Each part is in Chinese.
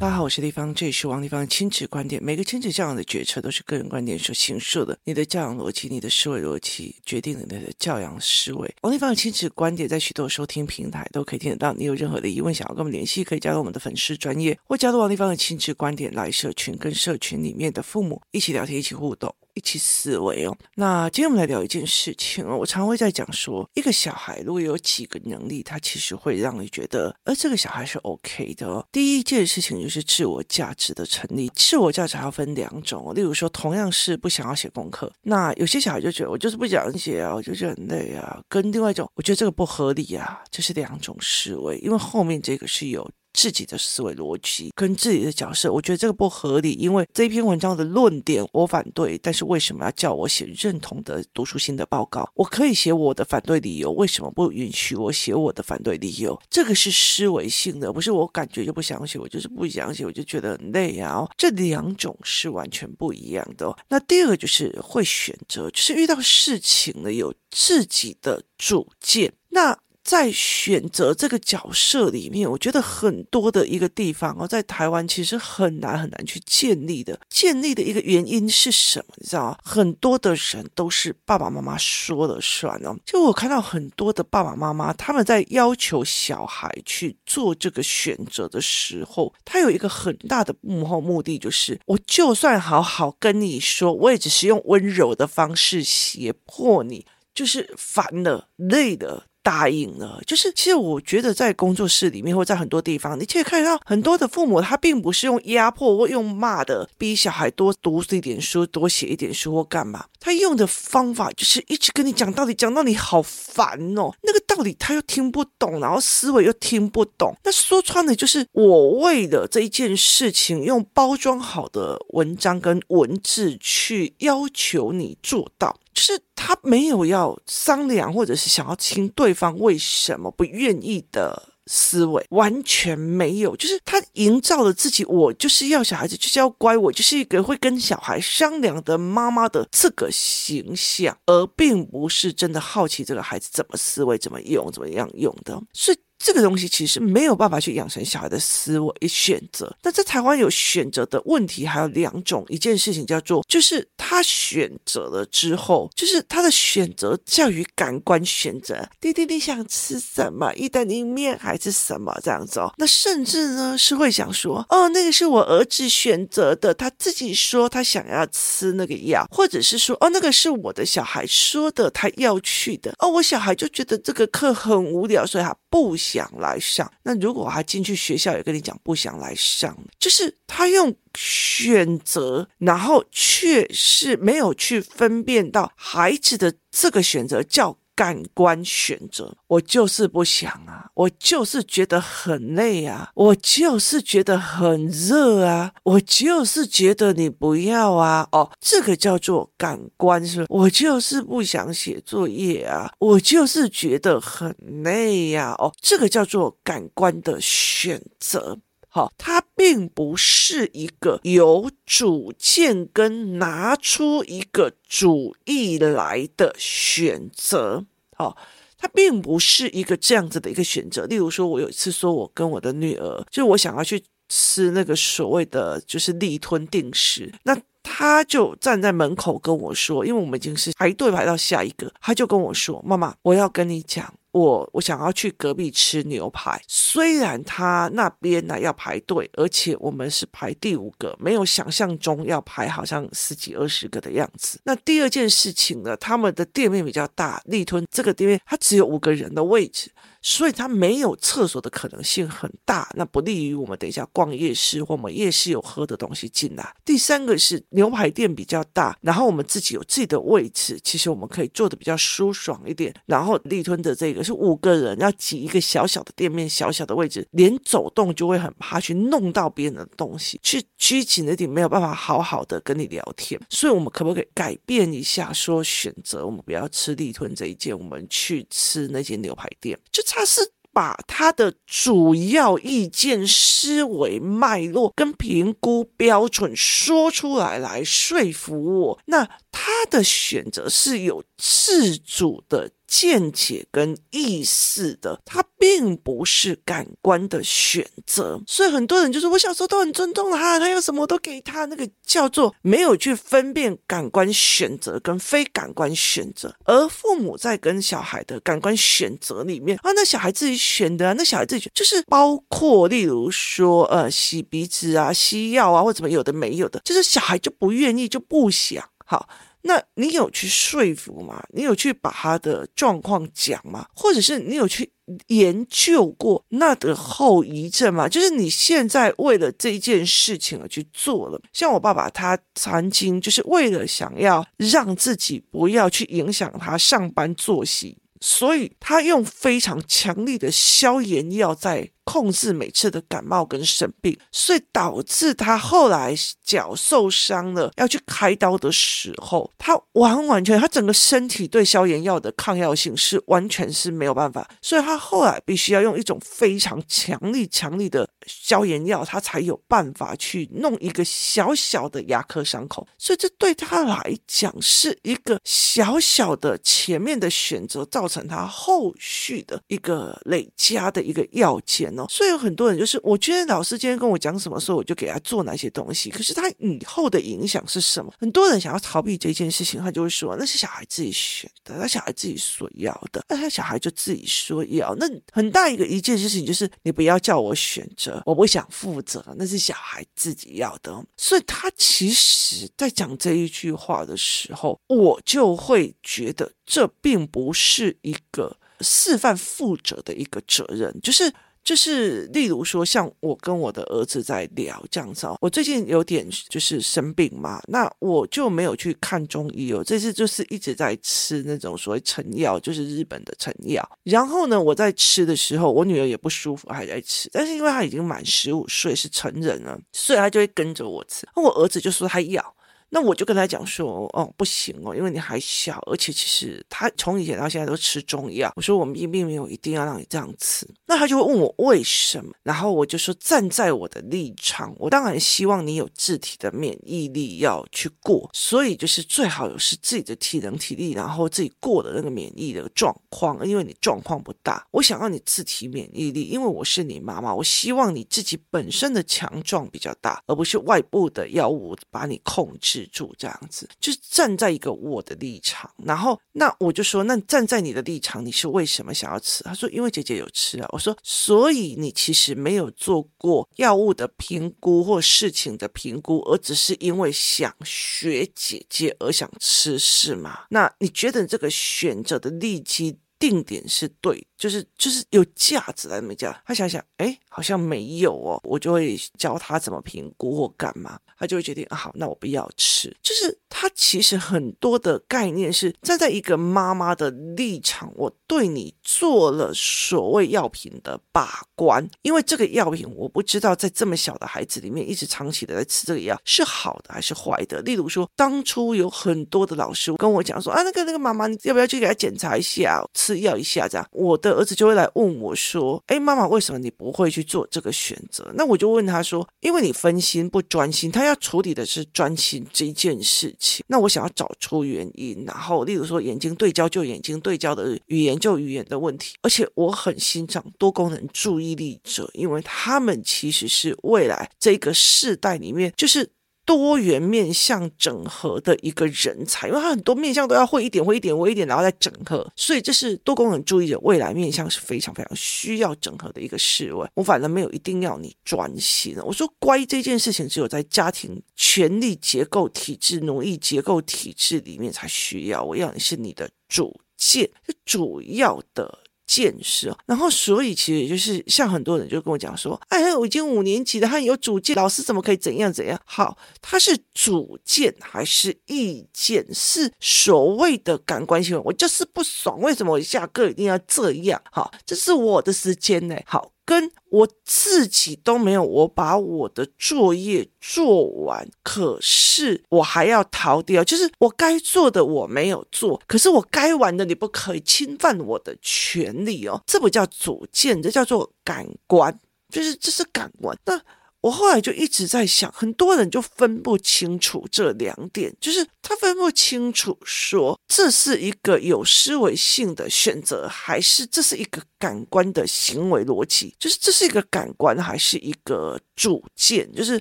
大家好，我是丽芳，这里是王立芳的亲子观点。每个亲子教养的决策都是个人观点所形塑的。你的教养逻辑，你的思维逻辑，决定了你的教养思维。王立芳的亲子观点在许多收听平台都可以听得到。你有任何的疑问，想要跟我们联系，可以加入我们的粉丝专业，或加入王立芳的亲子观点来社群，跟社群里面的父母一起聊天，一起互动。一起思维哦。那今天我们来聊一件事情哦。我常会在讲说，一个小孩如果有几个能力，他其实会让你觉得，呃这个小孩是 OK 的哦。第一件事情就是自我价值的成立。自我价值还要分两种，例如说，同样是不想要写功课，那有些小孩就觉得我就是不想写啊，我就觉得很累啊。跟另外一种，我觉得这个不合理啊，这是两种思维，因为后面这个是有。自己的思维逻辑跟自己的角色，我觉得这个不合理。因为这篇文章的论点我反对，但是为什么要叫我写认同的读书心得报告？我可以写我的反对理由，为什么不允许我写我的反对理由？这个是思维性的，不是我感觉就不想写，我就是不想写，我就觉得很累啊。这两种是完全不一样的。那第二个就是会选择，就是遇到事情呢，有自己的主见。那在选择这个角色里面，我觉得很多的一个地方哦，在台湾其实很难很难去建立的。建立的一个原因是什么？你知道吗？很多的人都是爸爸妈妈说了算哦。就我看到很多的爸爸妈妈，他们在要求小孩去做这个选择的时候，他有一个很大的幕后目的，就是我就算好好跟你说，我也只是用温柔的方式胁迫你，就是烦了、累了。答应了，就是其实我觉得在工作室里面或在很多地方，你可以看到很多的父母，他并不是用压迫或用骂的逼小孩多读一点书、多写一点书或干嘛，他用的方法就是一直跟你讲道理，讲到你好烦哦。那个道理他又听不懂，然后思维又听不懂。那说穿了就是我为了这一件事情，用包装好的文章跟文字去要求你做到。是他没有要商量，或者是想要听对方为什么不愿意的思维，完全没有。就是他营造了自己，我就是要小孩子就是要乖，我就是一个会跟小孩商量的妈妈的这个形象，而并不是真的好奇这个孩子怎么思维、怎么用、怎么样用的。所以。这个东西其实没有办法去养成小孩的思维选择。那在台湾有选择的问题还有两种，一件事情叫做，就是他选择了之后，就是他的选择在于感官选择。弟弟，你想吃什么？意大利面还是什么这样子哦？那甚至呢是会想说，哦，那个是我儿子选择的，他自己说他想要吃那个药，或者是说，哦，那个是我的小孩说的，他要去的。哦，我小孩就觉得这个课很无聊，所以他不想。想来上，那如果他进去学校也跟你讲不想来上，就是他用选择，然后却是没有去分辨到孩子的这个选择叫。感官选择，我就是不想啊，我就是觉得很累啊，我就是觉得很热啊，我就是觉得你不要啊，哦，这个叫做感官是，我就是不想写作业啊，我就是觉得很累呀，哦，这个叫做感官的选择。好，它并不是一个有主见跟拿出一个主意来的选择。哦，他并不是一个这样子的一个选择。例如说，我有一次说，我跟我的女儿，就我想要去吃那个所谓的就是立吞定食，那他就站在门口跟我说，因为我们已经是排队排到下一个，他就跟我说：“妈妈，我要跟你讲。”我我想要去隔壁吃牛排，虽然他那边呢要排队，而且我们是排第五个，没有想象中要排好像十几二十个的样子。那第二件事情呢，他们的店面比较大，立吞这个店面它只有五个人的位置。所以它没有厕所的可能性很大，那不利于我们等一下逛夜市或我们夜市有喝的东西进来。第三个是牛排店比较大，然后我们自己有自己的位置，其实我们可以坐的比较舒爽一点。然后立吞的这个是五个人要挤一个小小的店面，小小的位置，连走动就会很怕去弄到别人的东西，去拘谨的点没有办法好好的跟你聊天。所以我们可不可以改变一下，说选择我们不要吃立吞这一间，我们去吃那间牛排店？就。他是把他的主要意见、思维脉络跟评估标准说出来，来说服我。那他的选择是有自主的见解跟意识的，它并不是感官的选择。所以很多人就是，我小时候都很尊重他，他要什么都给他，那个叫做没有去分辨感官选择跟非感官选择。而父母在跟小孩的感官选择里面啊，那小孩自己选的啊，那小孩自己选就是包括例如说呃洗鼻子啊、吸药啊或怎么有的没有的，就是小孩就不愿意就不想好。那你有去说服吗？你有去把他的状况讲吗？或者是你有去研究过那的后遗症吗？就是你现在为了这一件事情而去做了。像我爸爸，他曾经就是为了想要让自己不要去影响他上班作息，所以他用非常强力的消炎药在。控制每次的感冒跟生病，所以导致他后来脚受伤了，要去开刀的时候，他完完全他整个身体对消炎药的抗药性是完全是没有办法，所以他后来必须要用一种非常强力、强力的消炎药，他才有办法去弄一个小小的牙科伤口。所以这对他来讲是一个小小的前面的选择，造成他后续的一个累加的一个要件。所以有很多人就是，我觉得老师今天跟我讲什么时候，我就给他做哪些东西。可是他以后的影响是什么？很多人想要逃避这件事情，他就会说那是小孩自己选的，那小孩自己所要的，那他小孩就自己说要。那很大一个一件事情就是，你不要叫我选择，我不想负责，那是小孩自己要的。所以他其实在讲这一句话的时候，我就会觉得这并不是一个示范负责的一个责任，就是。就是，例如说，像我跟我的儿子在聊这样子哦，我最近有点就是生病嘛，那我就没有去看中医哦，这次就是一直在吃那种所谓成药，就是日本的成药。然后呢，我在吃的时候，我女儿也不舒服，还在吃，但是因为她已经满十五岁，是成人了，所以她就会跟着我吃。我儿子就说他要。那我就跟他讲说，哦，不行哦，因为你还小，而且其实他从以前到现在都吃中药。我说我们并并没有一定要让你这样吃。那他就会问我为什么，然后我就说站在我的立场，我当然希望你有自体的免疫力要去过，所以就是最好有是自己的体能体力，然后自己过的那个免疫的状况，因为你状况不大，我想要你自体免疫力，因为我是你妈妈，我希望你自己本身的强壮比较大，而不是外部的药物把你控制。住这样子，就是站在一个我的立场，然后那我就说，那站在你的立场，你是为什么想要吃？他说，因为姐姐有吃啊。我说，所以你其实没有做过药物的评估或事情的评估，而只是因为想学姐姐而想吃，是吗？那你觉得这个选择的利基定点是对，就是就是有价值的没价？他想想，哎，好像没有哦，我就会教他怎么评估或干嘛。他就会决定啊，好，那我不要吃。就是他其实很多的概念是站在一个妈妈的立场，我对你做了所谓药品的把关，因为这个药品我不知道在这么小的孩子里面一直长期的在吃这个药是好的还是坏的。例如说，当初有很多的老师跟我讲说啊，那个那个妈妈，你要不要去给他检查一下，吃药一下这样？我的儿子就会来问我说，哎，妈妈，为什么你不会去做这个选择？那我就问他说，因为你分心不专心，他要。要处理的是专心这件事情，那我想要找出原因，然后例如说眼睛对焦就眼睛对焦的语言就语言的问题，而且我很欣赏多功能注意力者，因为他们其实是未来这个世代里面就是。多元面向整合的一个人才，因为他很多面向都要会一点，会一点，会一点，然后再整合，所以这是多功能注意的未来面向是非常非常需要整合的一个事物。我反正没有一定要你专心，我说乖这件事情只有在家庭权力结构体制、奴役结构体制里面才需要。我要你是你的主见，主要的。见识，然后所以其实也就是像很多人就跟我讲说，哎，我已经五年级了，他有主见，老师怎么可以怎样怎样？好，他是主见还是意见？是所谓的感官行为，我就是不爽，为什么我下课一定要这样？好，这是我的时间呢。好。跟我自己都没有，我把我的作业做完，可是我还要逃掉，就是我该做的我没有做，可是我该玩的你不可以侵犯我的权利哦，这不叫主见，这叫做感官，就是这是感官。那我后来就一直在想，很多人就分不清楚这两点，就是他分不清楚说这是一个有思维性的选择，还是这是一个感官的行为逻辑，就是这是一个感官还是一个主见，就是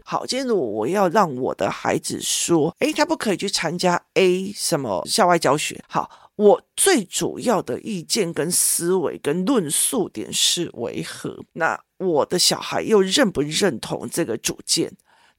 好，今天如果我要让我的孩子说，诶，他不可以去参加 A 什么校外教学，好。我最主要的意见跟思维跟论述点是为何？那我的小孩又认不认同这个主见？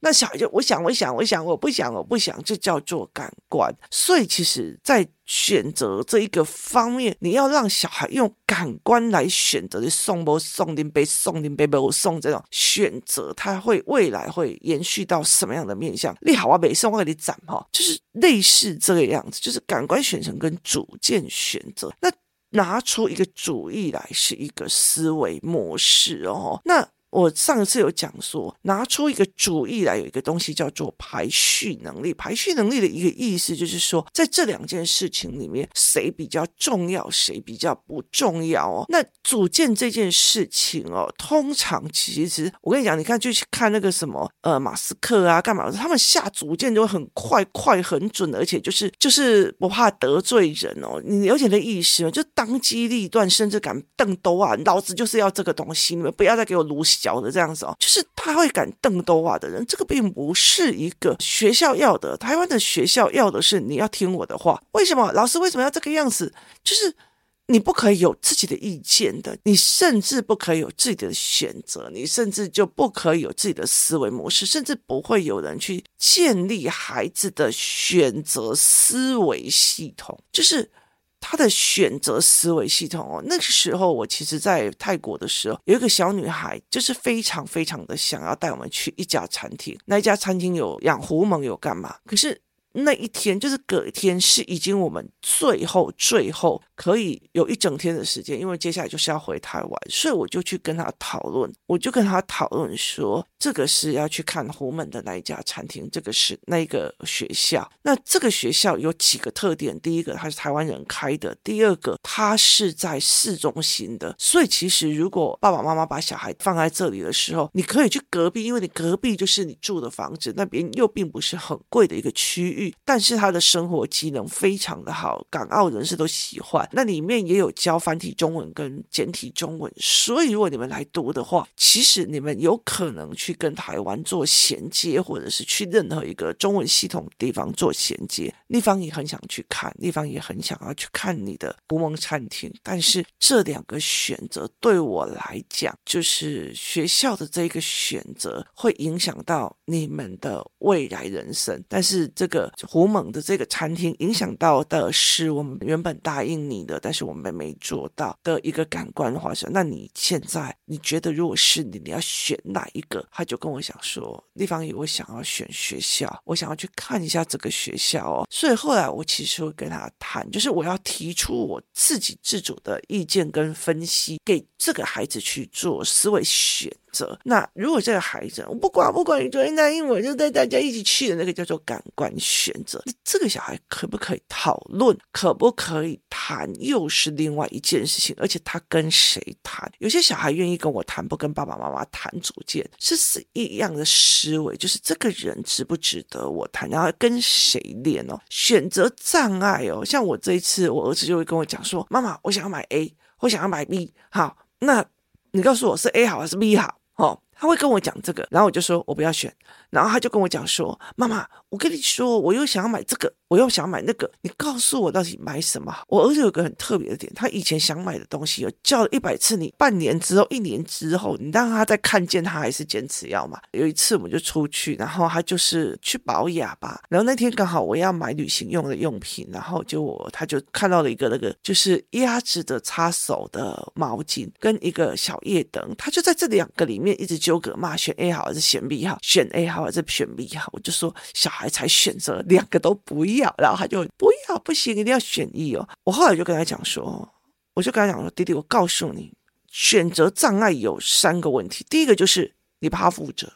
那小孩就我想，我想，我想，我不想，我不想，这叫做感官。所以，其实，在选择这一个方面，你要让小孩用感官来选择的送不送林杯送林杯不送这种选择，他会未来会延续到什么样的面向？你好啊，没送我给你斩哈，就是类似这个样子，就是感官选择跟主见选择。那拿出一个主意来，是一个思维模式哦。那。我上次有讲说，拿出一个主意来，有一个东西叫做排序能力。排序能力的一个意思就是说，在这两件事情里面，谁比较重要，谁比较不重要哦。那组建这件事情哦，通常其实我跟你讲，你看就去看那个什么呃马斯克啊，干嘛？他们下组建就会很快快很准，而且就是就是不怕得罪人哦。你了解的意思吗？就当机立断，甚至敢瞪兜啊，老子就是要这个东西，你们不要再给我撸。小的这样子哦，就是他会敢瞪兜啊的人，这个并不是一个学校要的。台湾的学校要的是你要听我的话。为什么老师为什么要这个样子？就是你不可以有自己的意见的，你甚至不可以有自己的选择，你甚至就不可以有自己的思维模式，甚至不会有人去建立孩子的选择思维系统，就是。他的选择思维系统哦，那个时候我其实，在泰国的时候，有一个小女孩，就是非常非常的想要带我们去一家餐厅，那一家餐厅有养狐獴，有干嘛？可是。那一天就是隔一天，是已经我们最后最后可以有一整天的时间，因为接下来就是要回台湾，所以我就去跟他讨论，我就跟他讨论说，这个是要去看虎门的那一家餐厅，这个是那一个学校。那这个学校有几个特点，第一个它是台湾人开的，第二个它是在市中心的，所以其实如果爸爸妈妈把小孩放在这里的时候，你可以去隔壁，因为你隔壁就是你住的房子，那边又并不是很贵的一个区域。但是他的生活机能非常的好，港澳人士都喜欢。那里面也有教繁体中文跟简体中文，所以如果你们来读的话，其实你们有可能去跟台湾做衔接，或者是去任何一个中文系统地方做衔接。立方也很想去看，立方也很想要去看你的狐獴餐厅。但是这两个选择对我来讲，就是学校的这个选择会影响到你们的未来人生。但是这个。狐獴的这个餐厅影响到的是我们原本答应你的，但是我们没做到的一个感官化。那你现在你觉得如果是你，你要选哪一个？他就跟我讲说，地方有我想要选学校，我想要去看一下这个学校哦。所以后来我其实会跟他谈，就是我要提出我自己自主的意见跟分析，给这个孩子去做思维选。那如果这个孩子，我不管不管你昨天答应我，就带大家一起去的那个叫做感官选择，这个小孩可不可以讨论？可不可以谈？又是另外一件事情。而且他跟谁谈？有些小孩愿意跟我谈，不跟爸爸妈妈谈主见，是是一样的思维，就是这个人值不值得我谈？然后跟谁练哦？选择障碍哦，像我这一次，我儿子就会跟我讲说：“妈妈，我想要买 A，我想要买 B。”好，那你告诉我是 A 好还是 B 好？他会跟我讲这个，然后我就说我不要选，然后他就跟我讲说，妈妈，我跟你说，我又想要买这个。我又想买那个，你告诉我到底买什么？我儿子有个很特别的点，他以前想买的东西，有叫了一百次，你半年之后、一年之后，你让他再看见，他还是坚持要买。有一次我们就出去，然后他就是去保养吧，然后那天刚好我要买旅行用的用品，然后就我他就看到了一个那个就是鸭子的擦手的毛巾跟一个小夜灯，他就在这两个里面一直就纠葛嘛，选 A 好还是选 B 好？选 A 好还是选 B 好？我就说小孩才选择两个都不要。然后他就不要，不行，一定要选一哦。我后来就跟他讲说，我就跟他讲说，弟弟，我告诉你，选择障碍有三个问题。第一个就是你怕负责，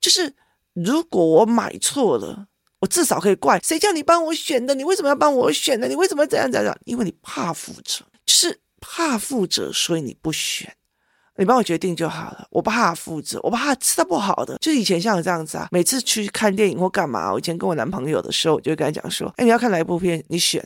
就是如果我买错了，我至少可以怪谁叫你帮我选的？你为什么要帮我选的？你为什么怎样怎样？因为你怕负责，就是怕负责，所以你不选。你帮我决定就好了，我不怕负责，我不怕吃的不好的。就以前像我这样子啊，每次去看电影或干嘛，我以前跟我男朋友的时候，我就会跟他讲说，哎，你要看哪一部片，你选，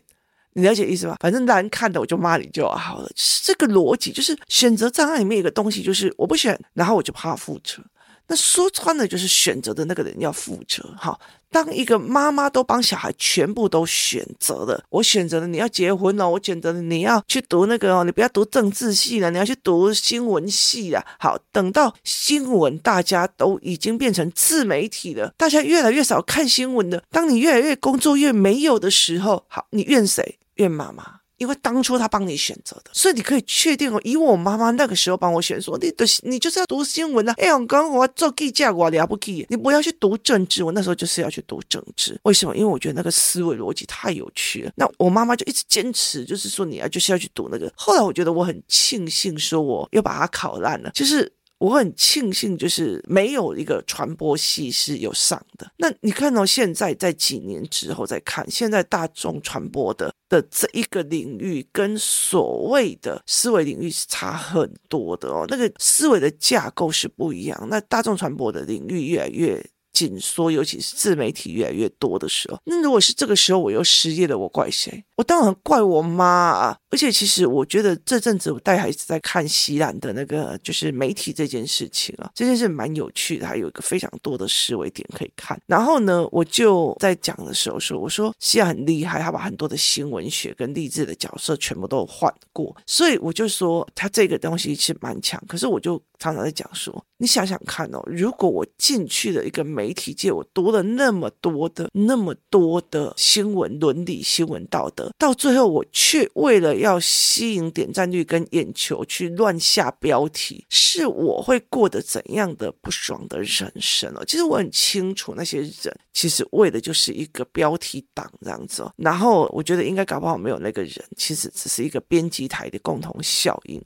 你了解意思吧？反正难看的我就骂你就好了。就是这个逻辑，就是选择障碍里面有个东西，就是我不选，然后我就怕负责。那说穿了就是选择的那个人要负责。好，当一个妈妈都帮小孩全部都选择了，我选择了你要结婚哦，我选择了你要去读那个哦，你不要读政治系了，你要去读新闻系了。好，等到新闻大家都已经变成自媒体了，大家越来越少看新闻了。当你越来越工作越没有的时候，好，你怨谁？怨妈妈。因为当初他帮你选择的，所以你可以确定哦。以我妈妈那个时候帮我选，说你的你就是要读新闻啊。哎，我刚我做记者，我了不起，你不要去读政治。我那时候就是要去读政治，为什么？因为我觉得那个思维逻辑太有趣了。那我妈妈就一直坚持，就是说你要就是要去读那个。后来我觉得我很庆幸，说我又把它考烂了，就是。我很庆幸，就是没有一个传播系是有上的。那你看到现在在几年之后再看，现在大众传播的的这一个领域，跟所谓的思维领域是差很多的哦。那个思维的架构是不一样。那大众传播的领域越来越。紧缩，尤其是自媒体越来越多的时候，那如果是这个时候我又失业了，我怪谁？我当然怪我妈啊！而且其实我觉得这阵子我带孩子在看西兰的那个就是媒体这件事情啊，这件事蛮有趣的，还有一个非常多的思维点可以看。然后呢，我就在讲的时候说，我说西兰很厉害，他把很多的新闻学跟励志的角色全部都换过，所以我就说他这个东西是蛮强。可是我就常常在讲说，你想想看哦，如果我进去了一个媒体界，我读了那么多的、那么多的新闻伦理、新闻道德，到最后我却为了要吸引点赞率跟眼球去乱下标题，是我会过得怎样的不爽的人生哦？其实我很清楚，那些人其实为的就是一个标题党这样子哦。然后我觉得应该搞不好没有那个人，其实只是一个编辑台的共同效应。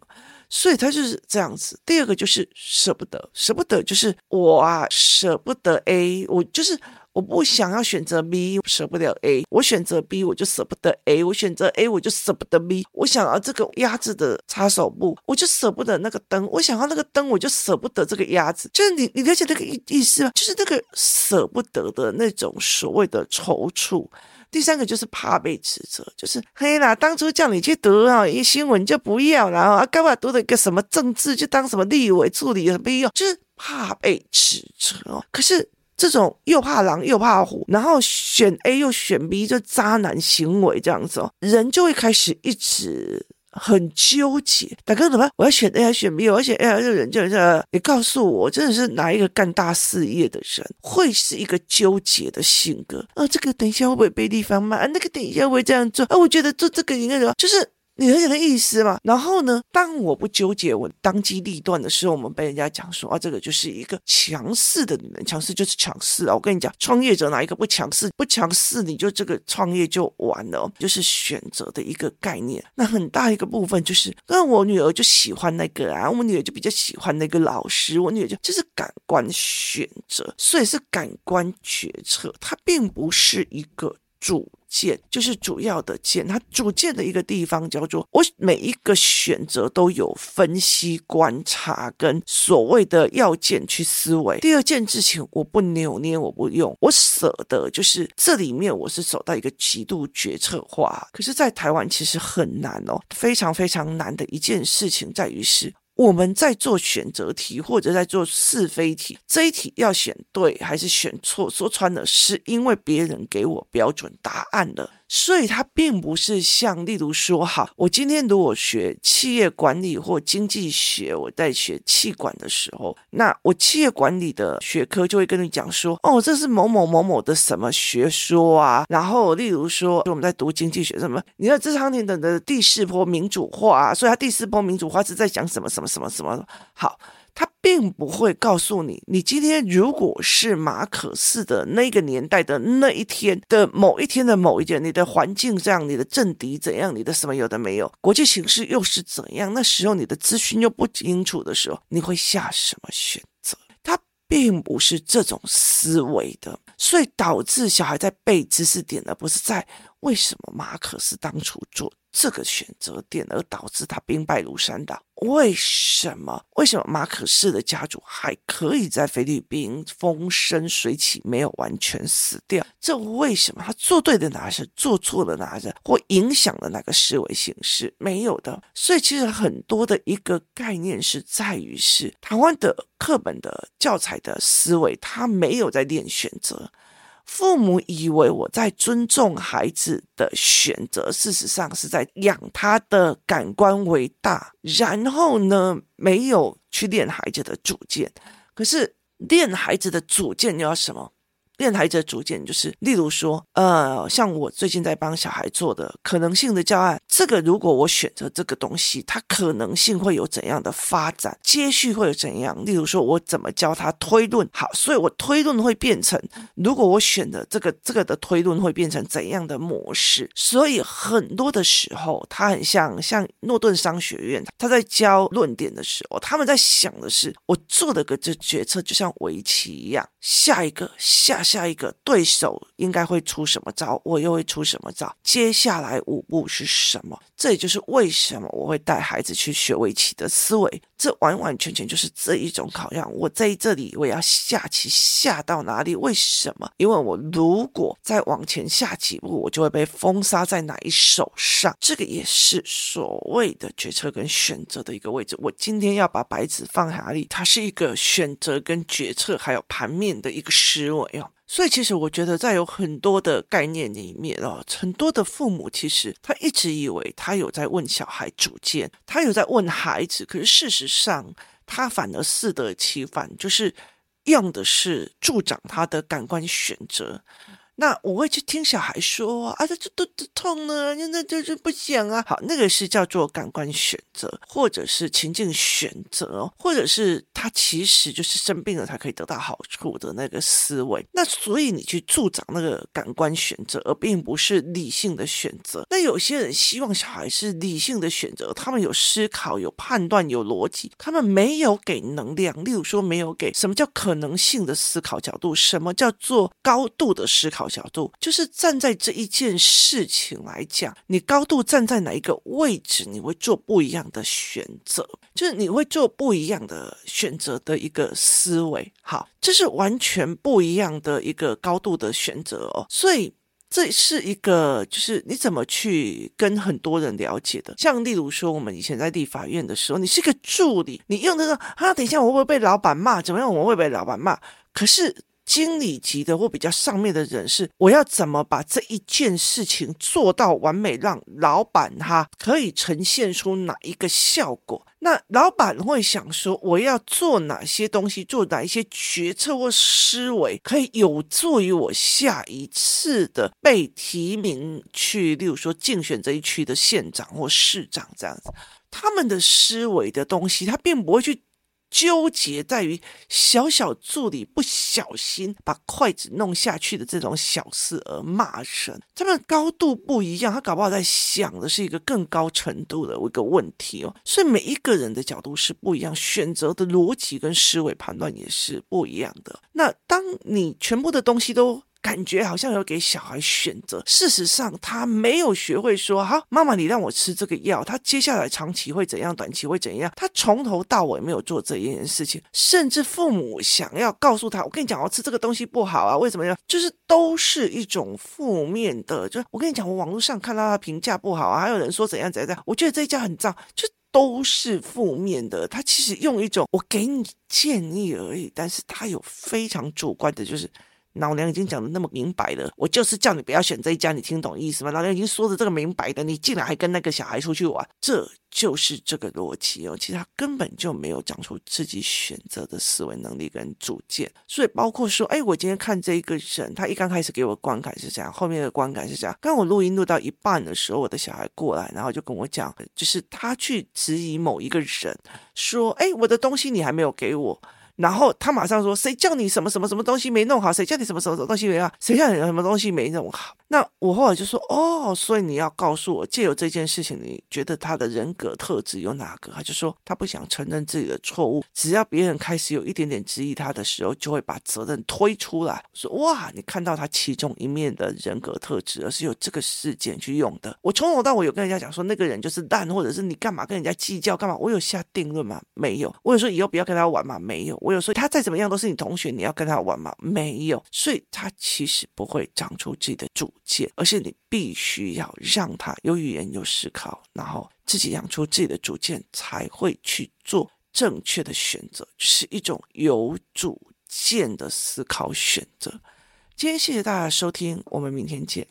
所以他就是这样子。第二个就是舍不得，舍不得就是我啊，舍不得 A，我就是我不想要选择 B，舍不得 A，我选择 B 我就舍不得 A，我选择 A 我就舍不得 B，我想要这个鸭子的擦手布，我就舍不得那个灯，我想要那个灯，我就舍不得这个鸭子。就是你，你了解那个意意思吗？就是那个舍不得的那种所谓的踌躇。第三个就是怕被指责，就是嘿啦，当初叫你去读啊，一新闻就不要，然后啊，干嘛读了一个什么政治，就当什么立委助理有什么用？就是怕被指责。可是这种又怕狼又怕虎，然后选 A 又选 B，就渣男行为这样子哦，人就会开始一直。很纠结，大哥怎么？我要选 A 还是选 B？我要选 A 还是人就是你告诉我，真的是哪一个干大事业的人会是一个纠结的性格？啊，这个等一下会不会被地方骂？那个等一下会不会这样做？啊，我觉得做这个应该什么？就是。你理解的意思吗？然后呢，当我不纠结，我当机立断的时候，我们被人家讲说啊，这个就是一个强势的女人，强势就是强势啊！我跟你讲，创业者哪一个不强势？不强势，你就这个创业就完了，就是选择的一个概念。那很大一个部分就是，那我女儿就喜欢那个啊，我女儿就比较喜欢那个老师，我女儿就就是感官选择，所以是感官决策，它并不是一个主。键就是主要的键，它主键的一个地方叫做我每一个选择都有分析、观察跟所谓的要件去思维。第二件事情，我不扭捏，我不用，我舍得，就是这里面我是走到一个极度决策化。可是，在台湾其实很难哦，非常非常难的一件事情在于是。我们在做选择题或者在做是非题，这一题要选对还是选错？说穿了，是因为别人给我标准答案了。所以它并不是像，例如说，好，我今天如果学企业管理或经济学，我在学企管的时候，那我企业管理的学科就会跟你讲说，哦，这是某某某某的什么学说啊。然后，例如说，我们在读经济学什么，你看这常年等的第四波民主化啊，所以它第四波民主化是在讲什么什么什么什么，好。他并不会告诉你，你今天如果是马可仕的那个年代的那一天的某一天的某一天，你的环境这样，你的政敌怎样，你的什么有的没有，国际形势又是怎样？那时候你的资讯又不清楚的时候，你会下什么选择？他并不是这种思维的，所以导致小孩在背知识点，而不是在为什么马可斯当初做。这个选择点，而导致他兵败如山倒。为什么？为什么马可斯的家族还可以在菲律宾风生水起，没有完全死掉？这为什么？他做对的哪是？做错的哪是？或影响了哪个思维形式？没有的。所以其实很多的一个概念是在于是台湾的课本的教材的思维，他没有在练选择。父母以为我在尊重孩子的选择，事实上是在养他的感官为大，然后呢，没有去练孩子的主见。可是练孩子的主见要什么？练孩子的主见就是，例如说，呃，像我最近在帮小孩做的可能性的教案，这个如果我选择这个东西，它可能性会有怎样的发展，接续会有怎样？例如说，我怎么教他推论？好，所以我推论会变成，如果我选的这个这个的推论会变成怎样的模式？所以很多的时候，他很像像诺顿商学院，他在教论点的时候，他们在想的是，我做的个这决策就像围棋一样，下一个下。下一个对手应该会出什么招，我又会出什么招？接下来五步是什么？这也就是为什么我会带孩子去学围棋的思维。这完完全全就是这一种考量。我在这里，我要下棋下到哪里？为什么？因为我如果再往前下几步，我就会被封杀在哪一手上。这个也是所谓的决策跟选择的一个位置。我今天要把白纸放哪里？它是一个选择跟决策，还有盘面的一个思维哦。所以，其实我觉得，在有很多的概念里面哦，很多的父母其实他一直以为他有在问小孩主见，他有在问孩子，可是事实上，他反而适得其反，就是用的是助长他的感官选择。那我会去听小孩说啊，他这肚子痛呢，现在就是不想啊。好，那个是叫做感官选择，或者是情境选择，或者是他其实就是生病了才可以得到好处的那个思维。那所以你去助长那个感官选择，而并不是理性的选择。那有些人希望小孩是理性的选择，他们有思考、有判断、有逻辑，他们没有给能量。例如说，没有给什么叫可能性的思考角度，什么叫做高度的思考角度，就是站在这一件事情来讲，你高度站在哪一个位置，你会做不一样的选择，就是你会做不一样的选择的一个思维。好，这是完全不一样的一个高度的选择哦。所以这是一个，就是你怎么去跟很多人了解的。像例如说，我们以前在立法院的时候，你是个助理，你用那个啊，等一下我会不会被老板骂？怎么样？我会被老板骂？可是。经理级的或比较上面的人士，我要怎么把这一件事情做到完美，让老板他可以呈现出哪一个效果？那老板会想说，我要做哪些东西，做哪一些决策或思维，可以有助于我下一次的被提名去，例如说竞选这一区的县长或市长这样子。他们的思维的东西，他并不会去。纠结在于小小助理不小心把筷子弄下去的这种小事而骂人，他们高度不一样，他搞不好在想的是一个更高程度的一个问题哦。所以每一个人的角度是不一样，选择的逻辑跟思维判断也是不一样的。那当你全部的东西都。感觉好像有给小孩选择，事实上他没有学会说：“好，妈妈，你让我吃这个药，他接下来长期会怎样，短期会怎样？”他从头到尾没有做这一件事情，甚至父母想要告诉他：“我跟你讲，我吃这个东西不好啊，为什么呀？就是都是一种负面的。就我跟你讲，我网络上看到他评价不好啊，还有人说怎样怎样，我觉得这一家很脏，就都是负面的。他其实用一种我给你建议而已，但是他有非常主观的，就是。老娘已经讲的那么明白了，我就是叫你不要选这一家，你听懂意思吗？老娘已经说的这个明白的，你竟然还跟那个小孩出去玩，这就是这个逻辑哦。其实他根本就没有讲出自己选择的思维能力跟主见，所以包括说，哎，我今天看这一个人，他一刚开始给我观感是这样，后面的观感是这样。刚我录音录到一半的时候，我的小孩过来，然后就跟我讲，就是他去质疑某一个人，说，哎，我的东西你还没有给我。然后他马上说：“谁叫你什么什么什么东西没弄好？谁叫你什么什么什么东西没弄好？谁叫你什么东西没弄好？”那我后来就说，哦，所以你要告诉我，借由这件事情，你觉得他的人格特质有哪个？他就说他不想承认自己的错误，只要别人开始有一点点质疑他的时候，就会把责任推出来，说哇，你看到他其中一面的人格特质，而是有这个事件去用的。我从头到尾有跟人家讲说，那个人就是烂，或者是你干嘛跟人家计较干嘛？我有下定论吗？没有。我有说以后不要跟他玩吗？没有。我有说他再怎么样都是你同学，你要跟他玩吗？没有。所以他其实不会长出自己的主见，而是你必须要让他有语言、有思考，然后自己养出自己的主见，才会去做正确的选择，是一种有主见的思考选择。今天谢谢大家收听，我们明天见。